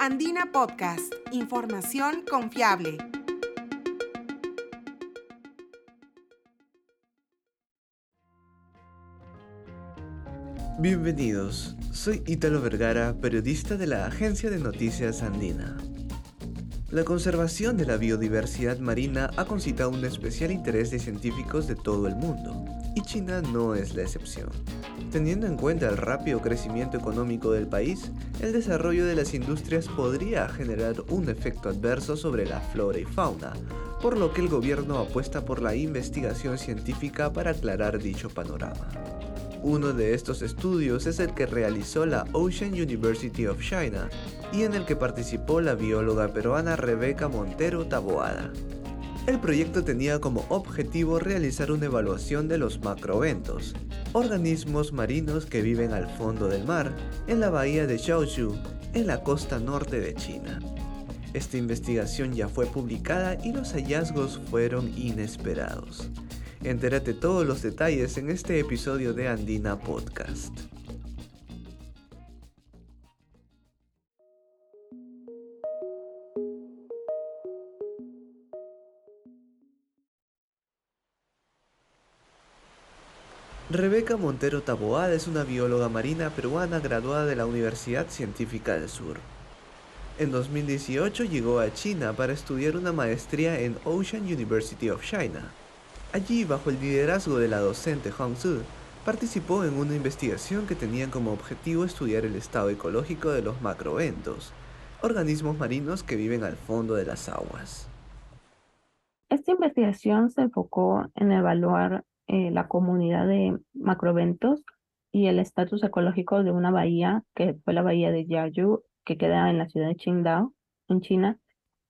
Andina Podcast, información confiable. Bienvenidos, soy Ítalo Vergara, periodista de la agencia de noticias Andina. La conservación de la biodiversidad marina ha concitado un especial interés de científicos de todo el mundo, y China no es la excepción. Teniendo en cuenta el rápido crecimiento económico del país, el desarrollo de las industrias podría generar un efecto adverso sobre la flora y fauna, por lo que el gobierno apuesta por la investigación científica para aclarar dicho panorama. Uno de estos estudios es el que realizó la Ocean University of China y en el que participó la bióloga peruana Rebeca Montero Taboada. El proyecto tenía como objetivo realizar una evaluación de los macroventos, organismos marinos que viven al fondo del mar, en la bahía de Xiaoshu, en la costa norte de China. Esta investigación ya fue publicada y los hallazgos fueron inesperados. Entérate todos los detalles en este episodio de Andina Podcast. Rebeca Montero Taboada es una bióloga marina peruana graduada de la Universidad Científica del Sur. En 2018 llegó a China para estudiar una maestría en Ocean University of China. Allí, bajo el liderazgo de la docente Hong Su, participó en una investigación que tenía como objetivo estudiar el estado ecológico de los macroventos, organismos marinos que viven al fondo de las aguas. Esta investigación se enfocó en evaluar eh, la comunidad de macroventos y el estatus ecológico de una bahía, que fue la bahía de Jiayu, que queda en la ciudad de Qingdao, en China.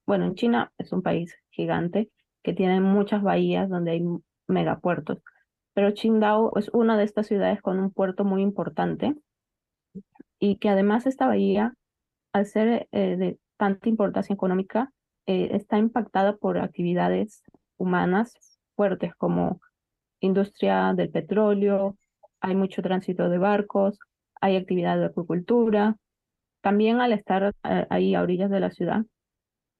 Bueno, en China es un país gigante que tiene muchas bahías donde hay megapuertos, pero Qingdao es una de estas ciudades con un puerto muy importante y que además esta bahía, al ser eh, de tanta importancia económica, eh, está impactada por actividades humanas fuertes como industria del petróleo, hay mucho tránsito de barcos, hay actividad de acuicultura. También al estar eh, ahí a orillas de la ciudad,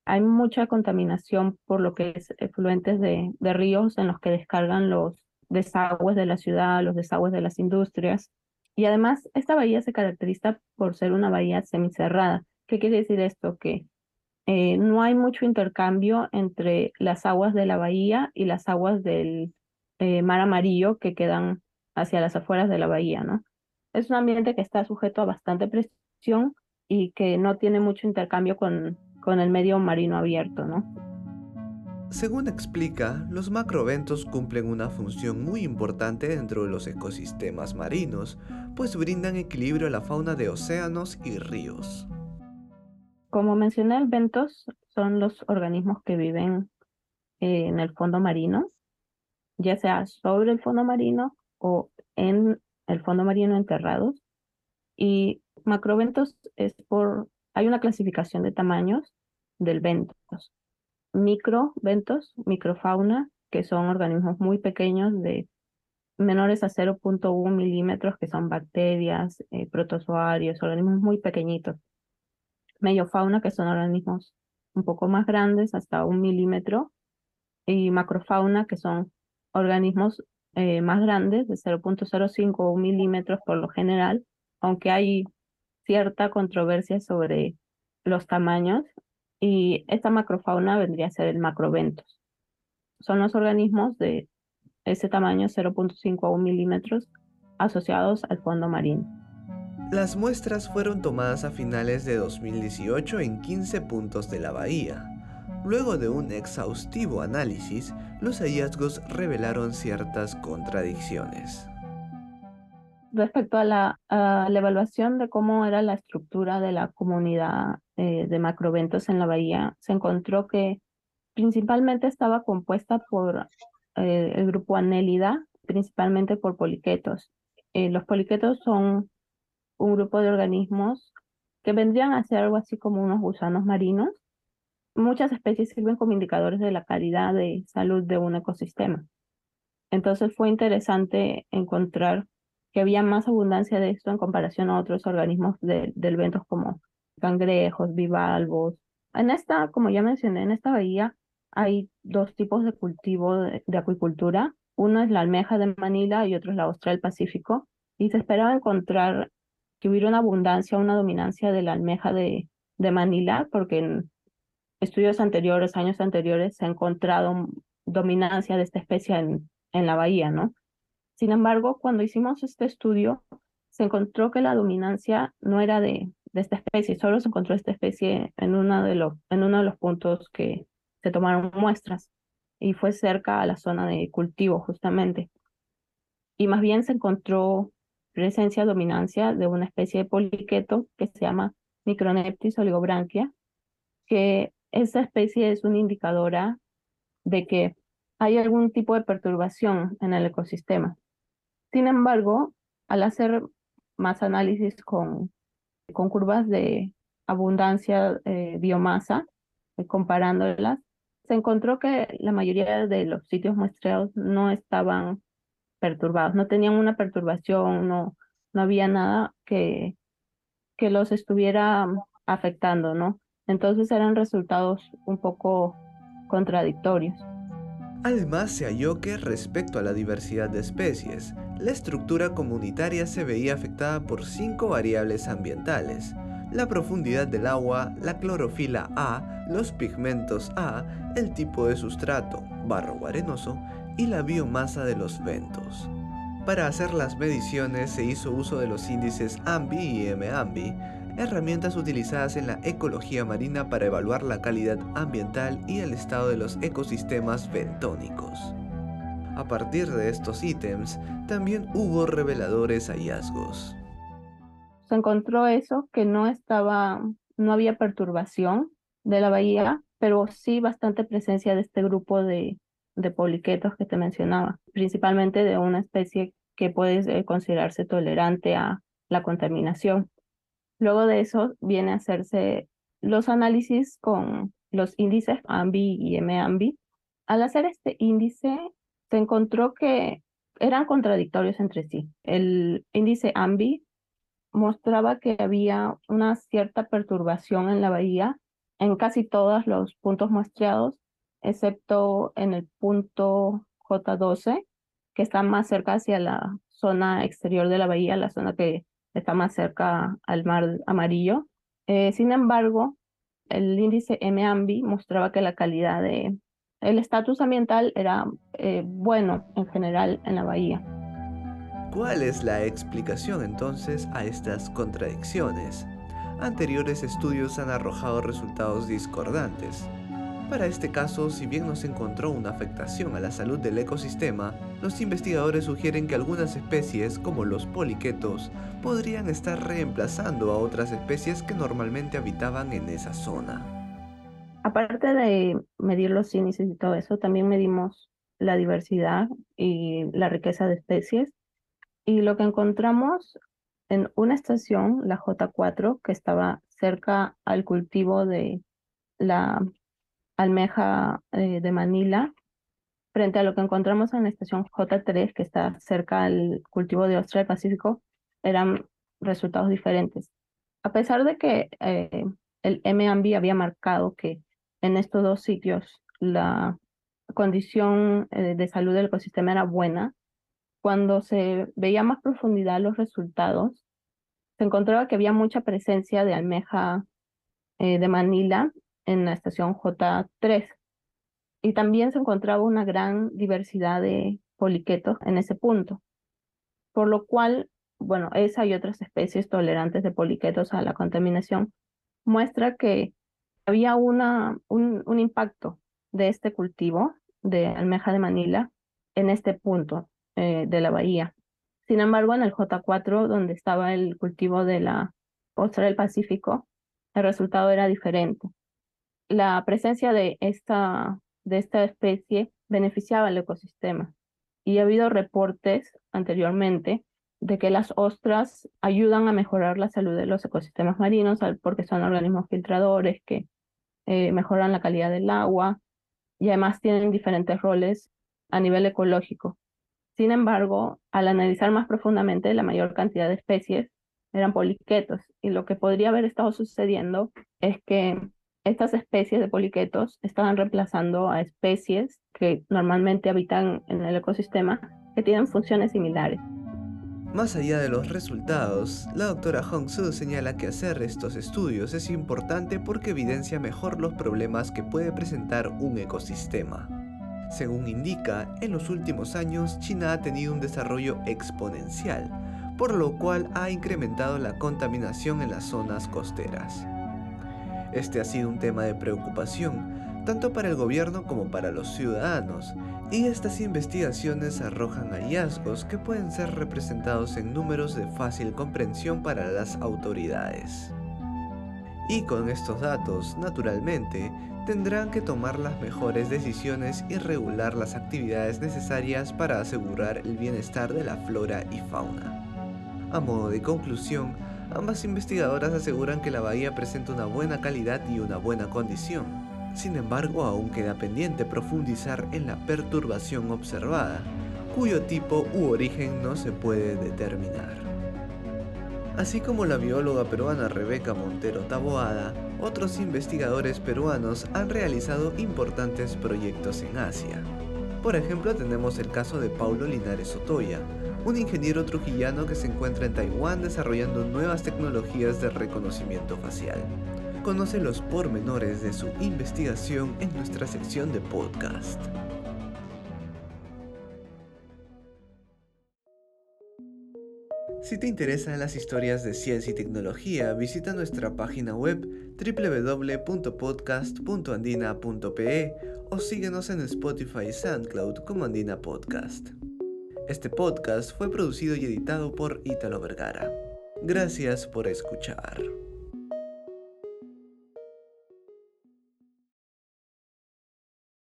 hay mucha contaminación por lo que es efluentes de, de ríos en los que descargan los desagües de la ciudad, los desagües de las industrias. Y además, esta bahía se caracteriza por ser una bahía semicerrada. ¿Qué quiere decir esto? Que eh, no hay mucho intercambio entre las aguas de la bahía y las aguas del, eh, mar amarillo que quedan hacia las afueras de la bahía, ¿no? Es un ambiente que está sujeto a bastante presión y que no tiene mucho intercambio con, con el medio marino abierto, ¿no? Según explica, los macroventos cumplen una función muy importante dentro de los ecosistemas marinos, pues brindan equilibrio a la fauna de océanos y ríos. Como mencioné, ventos son los organismos que viven eh, en el fondo marino ya sea sobre el fondo marino o en el fondo marino enterrados. Y macroventos es por, hay una clasificación de tamaños del ventos. Microventos, microfauna, que son organismos muy pequeños de menores a 0.1 milímetros, que son bacterias, eh, protozoarios, organismos muy pequeñitos. Mediofauna, que son organismos un poco más grandes, hasta un milímetro. Y macrofauna, que son organismos eh, más grandes, de 0.05 milímetros por lo general, aunque hay cierta controversia sobre los tamaños, y esta macrofauna vendría a ser el macroventos. Son los organismos de ese tamaño, 0.5 a 1 milímetros, asociados al fondo marino. Las muestras fueron tomadas a finales de 2018 en 15 puntos de la bahía, Luego de un exhaustivo análisis, los hallazgos revelaron ciertas contradicciones. Respecto a la, evaluación de cómo era la estructura de la comunidad eh, de macroventos en la bahía, se encontró que principalmente estaba compuesta por eh, el grupo Anélida, principalmente por poliquetos. Eh, los poliquetos son un grupo de organismos que vendrían a ser algo así como unos gusanos marinos, muchas especies sirven como indicadores de la calidad de salud de un ecosistema. Entonces fue interesante encontrar que había más abundancia de esto en comparación a otros organismos del ventos como cangrejos, bivalvos. En esta, como ya mencioné, en esta bahía hay dos tipos de cultivo de, acuicultura. Uno es la almeja de Manila y otro es la ostra del Pacífico. Y se esperaba encontrar que hubiera una abundancia, una dominancia de la almeja de, de Manila, porque en estudios anteriores, años anteriores, se ha encontrado dominancia de esta especie en, en la bahía, ¿no? Sin embargo, cuando hicimos este estudio, se encontró que la dominancia no era de, esta especie, solo se encontró esta especie en, uno de los, en uno de los puntos que se tomaron muestras y fue cerca a la zona de cultivo justamente. Y más bien se encontró presencia, dominancia de una especie de poliqueto que se llama Microneptis oligobranquia, que esa especie es una indicadora de que hay algún tipo de perturbación en el ecosistema. Sin embargo, al hacer más análisis con, con curvas de abundancia eh, biomasa, eh, comparándolas, se encontró que la mayoría de los sitios muestreados no estaban perturbados, no tenían una perturbación, no, no había nada que, que los estuviera afectando, ¿no? Entonces eran resultados un poco contradictorios. Además, se halló que respecto a la diversidad de especies, la estructura comunitaria se veía afectada por cinco variables ambientales, la profundidad del agua, la clorofila A, los pigmentos A, el tipo de sustrato, barro arenoso, y la biomasa de los ventos. Para hacer las mediciones se hizo uso de los índices AMBI y MAMBI, herramientas utilizadas en la ecología marina para evaluar la calidad ambiental y el estado de los ecosistemas bentónicos. A partir de estos ítems, también hubo reveladores hallazgos. Se encontró eso, que no estaba, no había perturbación de la bahía, pero sí bastante presencia de este grupo de, de poliquetos que te mencionaba, principalmente de una especie que puede considerarse tolerante a la contaminación. Luego de eso viene a hacerse los análisis con los índices AMBI y MAMBI. Al hacer este índice, se encontró que eran contradictorios entre sí. El índice AMBI mostraba que había una cierta perturbación en la bahía en casi todos los puntos muestreados, excepto en el punto J12, que está más cerca hacia la zona exterior de la bahía, la zona que está más cerca al mar amarillo. Eh, sin embargo, el índice MAMBI mostraba que la calidad de el estatus ambiental era eh, bueno en general en la bahía. ¿Cuál es la explicación entonces a estas contradicciones? Anteriores estudios han arrojado resultados discordantes. Para este caso, si bien no se encontró una afectación a la salud del ecosistema, los investigadores sugieren que algunas especies, como los poliquetos, podrían estar reemplazando a otras especies que normalmente habitaban en esa zona. Aparte de medir los índices y todo eso, también medimos la diversidad y la riqueza de especies. Y lo que encontramos en una estación, la J4, que estaba cerca al cultivo de la almeja eh, de Manila, frente a lo que encontramos en la estación J3, que está cerca al cultivo de ostra del Pacífico, eran resultados diferentes. A pesar de que eh, el MAMB había marcado que en estos dos sitios la condición eh, de salud del ecosistema era buena, cuando se veía más profundidad los resultados, se encontraba que había mucha presencia de almeja de Manila en la estación J3. Y también se encontraba una gran diversidad de poliquetos en ese punto, por lo cual, bueno, esa y otras especies tolerantes de poliquetos a la contaminación muestra que había una, un, un impacto de este cultivo de almeja de Manila en este punto eh, de la bahía. Sin embargo, en el J4, donde estaba el cultivo de la ostra del Pacífico, el resultado era diferente la presencia de esta, de esta especie beneficiaba al ecosistema. Y ha habido reportes anteriormente de que las ostras ayudan a mejorar la salud de los ecosistemas marinos porque son organismos filtradores que eh, mejoran la calidad del agua y además tienen diferentes roles a nivel ecológico. Sin embargo, al analizar más profundamente la mayor cantidad de especies, eran poliquetos. Y lo que podría haber estado sucediendo es que estas especies de poliquetos estaban reemplazando a especies que normalmente habitan en el ecosistema que tienen funciones similares. Más allá de los resultados, la doctora Hong Su señala que hacer estos estudios es importante porque evidencia mejor los problemas que puede presentar un ecosistema. Según indica, en los últimos años China ha tenido un desarrollo exponencial, por lo cual ha incrementado la contaminación en las zonas costeras. Este ha sido un tema de preocupación, tanto para el gobierno como para los ciudadanos, y estas investigaciones arrojan hallazgos que pueden ser representados en números de fácil comprensión para las autoridades. Y con estos datos, naturalmente, tendrán que tomar las mejores decisiones y regular las actividades necesarias para asegurar el bienestar de la flora y fauna. A modo de conclusión, ambas investigadoras aseguran que la bahía presenta una buena calidad y una buena condición, sin embargo, aún queda pendiente profundizar en la perturbación observada, cuyo tipo u origen no se puede determinar. Así como la bióloga peruana Rebeca Montero Taboada, otros investigadores peruanos han realizado importantes proyectos en Asia. Por ejemplo, tenemos el caso de Paulo Linares Otoya, un ingeniero trujillano que se encuentra en Taiwán desarrollando nuevas tecnologías de reconocimiento facial. Conoce los pormenores de su investigación en nuestra sección de podcast. Si te interesan las historias de ciencia y tecnología, visita nuestra página web www.podcast.andina.pe o síguenos en Spotify y SoundCloud como Andina Podcast. Este podcast fue producido y editado por Italo Vergara. Gracias por escuchar.